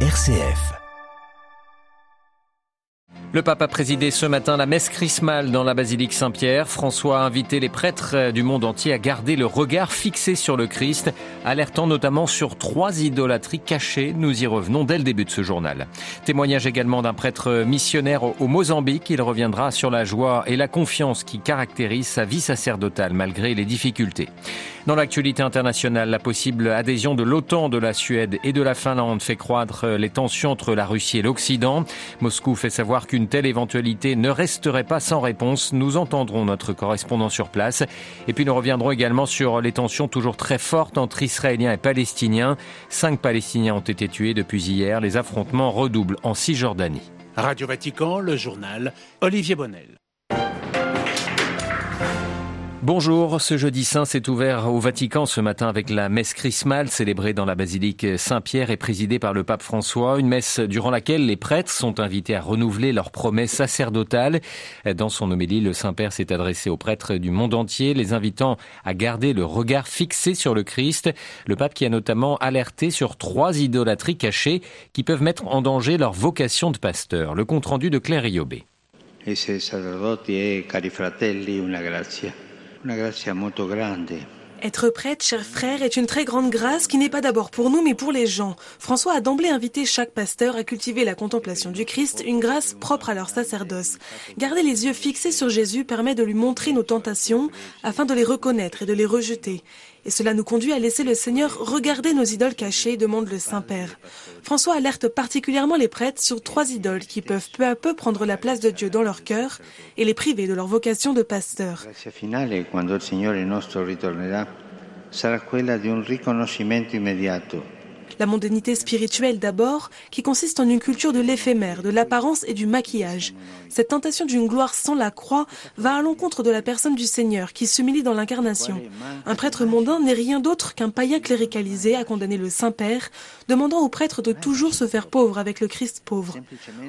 RCF. Le pape a présidé ce matin la messe chrismale dans la basilique Saint-Pierre. François a invité les prêtres du monde entier à garder le regard fixé sur le Christ, alertant notamment sur trois idolâtries cachées. Nous y revenons dès le début de ce journal. Témoignage également d'un prêtre missionnaire au Mozambique. Il reviendra sur la joie et la confiance qui caractérisent sa vie sacerdotale malgré les difficultés. Dans l'actualité internationale, la possible adhésion de l'OTAN de la Suède et de la Finlande fait croître les tensions entre la Russie et l'Occident. Moscou fait savoir qu'une telle éventualité ne resterait pas sans réponse. Nous entendrons notre correspondant sur place. Et puis nous reviendrons également sur les tensions toujours très fortes entre Israéliens et Palestiniens. Cinq Palestiniens ont été tués depuis hier. Les affrontements redoublent en Cisjordanie. Radio Vatican, le journal, Olivier Bonnel. Bonjour, ce jeudi saint s'est ouvert au Vatican ce matin avec la messe chrismale célébrée dans la basilique Saint-Pierre et présidée par le pape François, une messe durant laquelle les prêtres sont invités à renouveler leurs promesses sacerdotales. Dans son homélie, le Saint-Père s'est adressé aux prêtres du monde entier, les invitant à garder le regard fixé sur le Christ, le pape qui a notamment alerté sur trois idolâtries cachées qui peuvent mettre en danger leur vocation de pasteur. Le compte-rendu de Claire Iobé. Être prêtre, chers frères, est une très grande grâce qui n'est pas d'abord pour nous mais pour les gens. François a d'emblée invité chaque pasteur à cultiver la contemplation du Christ, une grâce propre à leur sacerdoce. Garder les yeux fixés sur Jésus permet de lui montrer nos tentations afin de les reconnaître et de les rejeter. Et cela nous conduit à laisser le Seigneur regarder nos idoles cachées, demande le Saint-Père. François alerte particulièrement les prêtres sur trois idoles qui peuvent peu à peu prendre la place de Dieu dans leur cœur et les priver de leur vocation de pasteur. La mondanité spirituelle d'abord, qui consiste en une culture de l'éphémère, de l'apparence et du maquillage. Cette tentation d'une gloire sans la croix va à l'encontre de la personne du Seigneur qui s'humilie dans l'incarnation. Un prêtre mondain n'est rien d'autre qu'un païen cléricalisé à condamner le Saint-Père, demandant au prêtre de toujours se faire pauvre avec le Christ pauvre.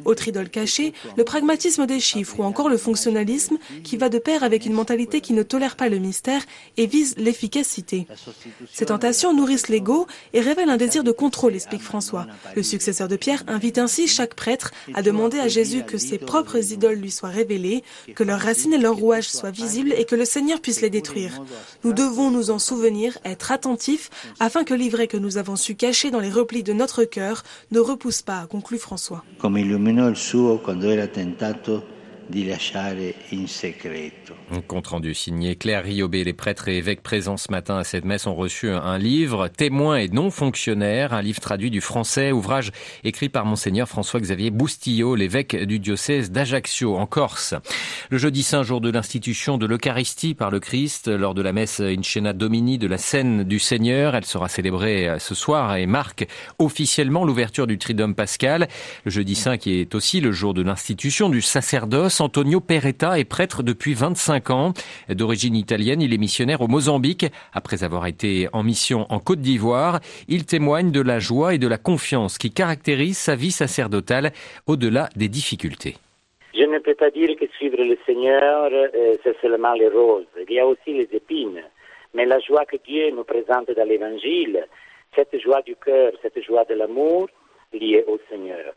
Autre idole cachée, le pragmatisme des chiffres ou encore le fonctionnalisme qui va de pair avec une mentalité qui ne tolère pas le mystère et vise l'efficacité. Ces tentations nourrissent l'ego et révèlent un désir de contrôle, explique François. Le successeur de Pierre invite ainsi chaque prêtre à demander à Jésus que ses propres idoles lui soient révélées, que leurs racines et leurs rouages soient visibles et que le Seigneur puisse les détruire. Nous devons nous en souvenir, être attentifs, afin que l'ivraie que nous avons su cacher dans les replis de notre cœur ne repousse pas, conclut François. Un compte rendu signé Claire Riobé. Les prêtres et évêques présents ce matin à cette messe ont reçu un livre, Témoins et non-fonctionnaires, un livre traduit du français, ouvrage écrit par Monseigneur François-Xavier Boustillot, l'évêque du diocèse d'Ajaccio, en Corse. Le jeudi saint, jour de l'institution de l'Eucharistie par le Christ, lors de la messe Incena Domini de la scène du Seigneur, elle sera célébrée ce soir et marque officiellement l'ouverture du Triduum pascal. Le jeudi saint qui est aussi le jour de l'institution du sacerdoce, Antonio Peretta est prêtre depuis 25 ans. D'origine italienne, il est missionnaire au Mozambique. Après avoir été en mission en Côte d'Ivoire, il témoigne de la joie et de la confiance qui caractérisent sa vie sacerdotale au-delà des difficultés. Je ne peux pas dire que suivre le Seigneur, euh, c'est seulement les roses. Il y a aussi les épines. Mais la joie que Dieu nous présente dans l'Évangile, cette joie du cœur, cette joie de l'amour liée au Seigneur.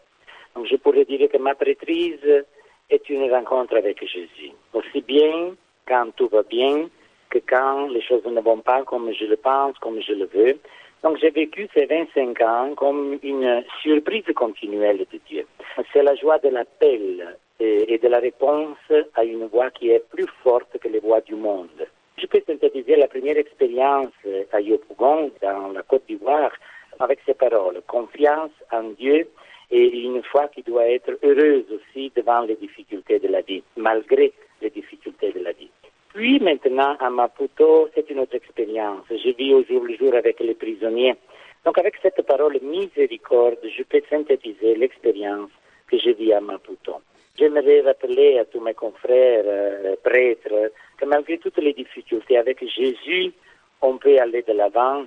Donc je pourrais dire que ma prêtrise est une rencontre avec Jésus. Aussi bien quand tout va bien que quand les choses ne vont pas comme je le pense, comme je le veux. Donc j'ai vécu ces 25 ans comme une surprise continuelle de Dieu. C'est la joie de l'appel et de la réponse à une voix qui est plus forte que les voix du monde. Je peux synthétiser la première expérience à Yopougon, dans la Côte d'Ivoire, avec ces paroles. Confiance en Dieu et une foi qui doit être heureuse aussi devant les difficultés de la vie, malgré les difficultés de la vie. Puis maintenant, à Maputo, c'est une autre expérience. Je vis au jour le jour avec les prisonniers. Donc avec cette parole miséricorde, je peux synthétiser l'expérience que je vis à Maputo. J'aimerais rappeler à tous mes confrères euh, prêtres que malgré toutes les difficultés, avec Jésus, on peut aller de l'avant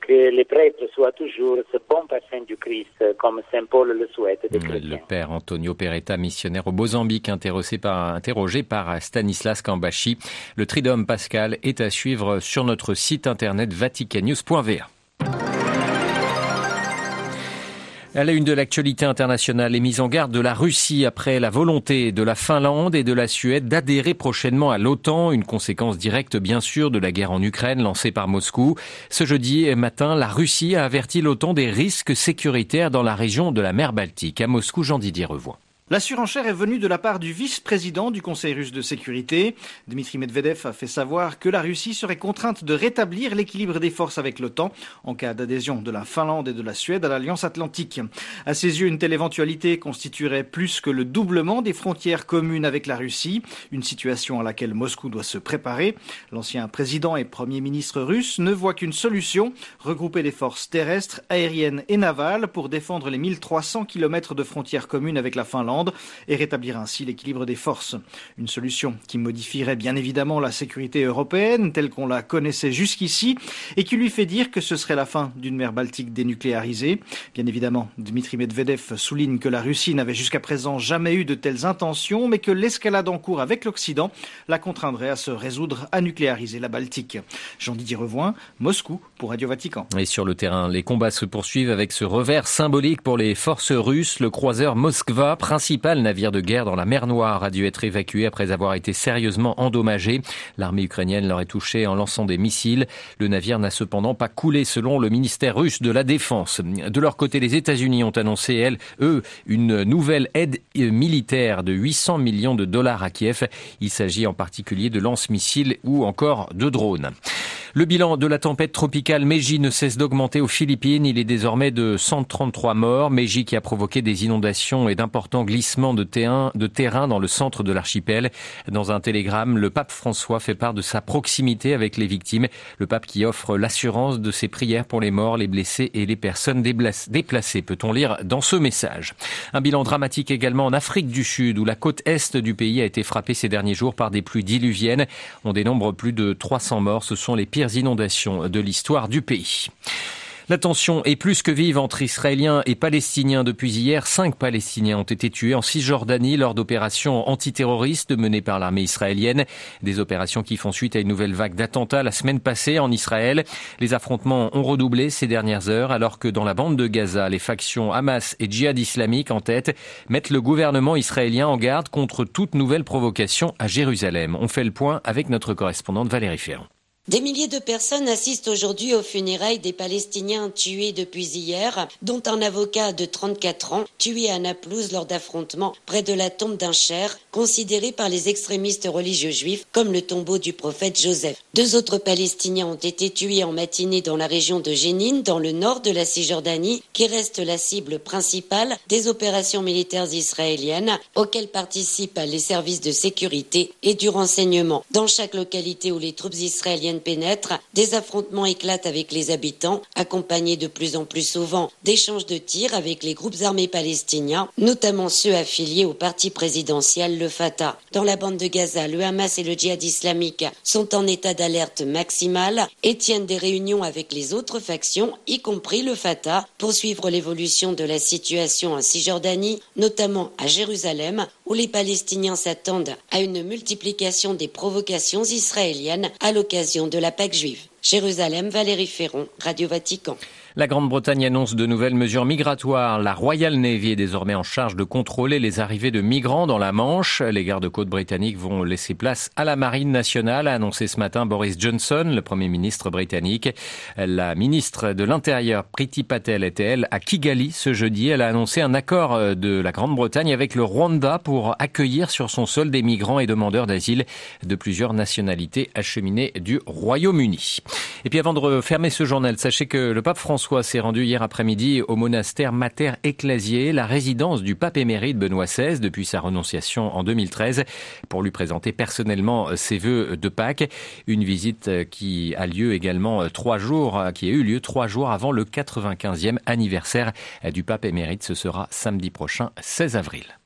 que les prêtres soient toujours ce bon parfum du Christ, comme Saint Paul le souhaite des. Le père Antonio Peretta, missionnaire au Mozambique, interrogé par, interrogé par Stanislas Kambashi. Le Tridome pascal est à suivre sur notre site internet vaticannews.va. À la une de l'actualité internationale, les mises en garde de la Russie après la volonté de la Finlande et de la Suède d'adhérer prochainement à l'OTAN, une conséquence directe bien sûr de la guerre en Ukraine lancée par Moscou. Ce jeudi matin, la Russie a averti l'OTAN des risques sécuritaires dans la région de la mer Baltique. À Moscou, Jean-Didier Revoix. La surenchère est venue de la part du vice-président du Conseil russe de sécurité. Dmitri Medvedev a fait savoir que la Russie serait contrainte de rétablir l'équilibre des forces avec l'OTAN en cas d'adhésion de la Finlande et de la Suède à l'Alliance atlantique. À ses yeux, une telle éventualité constituerait plus que le doublement des frontières communes avec la Russie, une situation à laquelle Moscou doit se préparer. L'ancien président et premier ministre russe ne voit qu'une solution, regrouper des forces terrestres, aériennes et navales pour défendre les 1300 km de frontières communes avec la Finlande et rétablir ainsi l'équilibre des forces. Une solution qui modifierait bien évidemment la sécurité européenne telle qu'on la connaissait jusqu'ici et qui lui fait dire que ce serait la fin d'une mer Baltique dénucléarisée. Bien évidemment, Dmitri Medvedev souligne que la Russie n'avait jusqu'à présent jamais eu de telles intentions, mais que l'escalade en cours avec l'Occident la contraindrait à se résoudre à nucléariser la Baltique. Jean-Didier Revoin, Moscou pour Radio Vatican. Et sur le terrain, les combats se poursuivent avec ce revers symbolique pour les forces russes. Le croiseur Moskva, principal principal navire de guerre dans la mer Noire a dû être évacué après avoir été sérieusement endommagé. L'armée ukrainienne l'aurait touché en lançant des missiles. Le navire n'a cependant pas coulé selon le ministère russe de la Défense. De leur côté, les États-Unis ont annoncé, elles, eux, une nouvelle aide militaire de 800 millions de dollars à Kiev. Il s'agit en particulier de lance-missiles ou encore de drones. Le bilan de la tempête tropicale Meiji ne cesse d'augmenter aux Philippines. Il est désormais de 133 morts. Meiji qui a provoqué des inondations et d'importants glissements de terrain, dans le centre de l'archipel. Dans un télégramme, le pape François fait part de sa proximité avec les victimes. Le pape qui offre l'assurance de ses prières pour les morts, les blessés et les personnes déplacées, peut-on lire dans ce message. Un bilan dramatique également en Afrique du Sud où la côte est du pays a été frappée ces derniers jours par des pluies diluviennes. On dénombre plus de 300 morts. Ce sont les pires inondations de l'histoire du pays. La tension est plus que vive entre Israéliens et Palestiniens. Depuis hier, cinq Palestiniens ont été tués en Cisjordanie lors d'opérations antiterroristes menées par l'armée israélienne. Des opérations qui font suite à une nouvelle vague d'attentats la semaine passée en Israël. Les affrontements ont redoublé ces dernières heures alors que dans la bande de Gaza, les factions Hamas et Djihad islamique en tête mettent le gouvernement israélien en garde contre toute nouvelle provocation à Jérusalem. On fait le point avec notre correspondante Valérie Ferrand. Des milliers de personnes assistent aujourd'hui aux funérailles des Palestiniens tués depuis hier, dont un avocat de 34 ans tué à Naplouse lors d'affrontements près de la tombe d'un cher, considéré par les extrémistes religieux juifs comme le tombeau du prophète Joseph. Deux autres Palestiniens ont été tués en matinée dans la région de Jénine, dans le nord de la Cisjordanie, qui reste la cible principale des opérations militaires israéliennes, auxquelles participent les services de sécurité et du renseignement. Dans chaque localité où les troupes israéliennes pénètrent, des affrontements éclatent avec les habitants, accompagnés de plus en plus souvent d'échanges de tirs avec les groupes armés palestiniens, notamment ceux affiliés au parti présidentiel, le Fatah. Dans la bande de Gaza, le Hamas et le djihad islamique sont en état d'alerte maximale et tiennent des réunions avec les autres factions, y compris le Fatah, pour suivre l'évolution de la situation en Cisjordanie, notamment à Jérusalem, où les Palestiniens s'attendent à une multiplication des provocations israéliennes à l'occasion de la Pâque juive. Jérusalem, Valérie Ferron, Radio Vatican. La Grande-Bretagne annonce de nouvelles mesures migratoires. La Royal Navy est désormais en charge de contrôler les arrivées de migrants dans la Manche. Les gardes-côtes britanniques vont laisser place à la Marine nationale, a annoncé ce matin Boris Johnson, le Premier ministre britannique. La ministre de l'Intérieur, Priti Patel, était elle à Kigali ce jeudi. Elle a annoncé un accord de la Grande-Bretagne avec le Rwanda pour accueillir sur son sol des migrants et demandeurs d'asile de plusieurs nationalités acheminées du Royaume-Uni. Et puis avant de fermer ce journal, sachez que le pape François François s'est rendu hier après-midi au monastère Mater Ecclesiae, la résidence du pape émérite Benoît XVI depuis sa renonciation en 2013, pour lui présenter personnellement ses vœux de Pâques. Une visite qui a lieu également trois jours, qui a eu lieu trois jours avant le 95e anniversaire du pape émérite. Ce sera samedi prochain, 16 avril.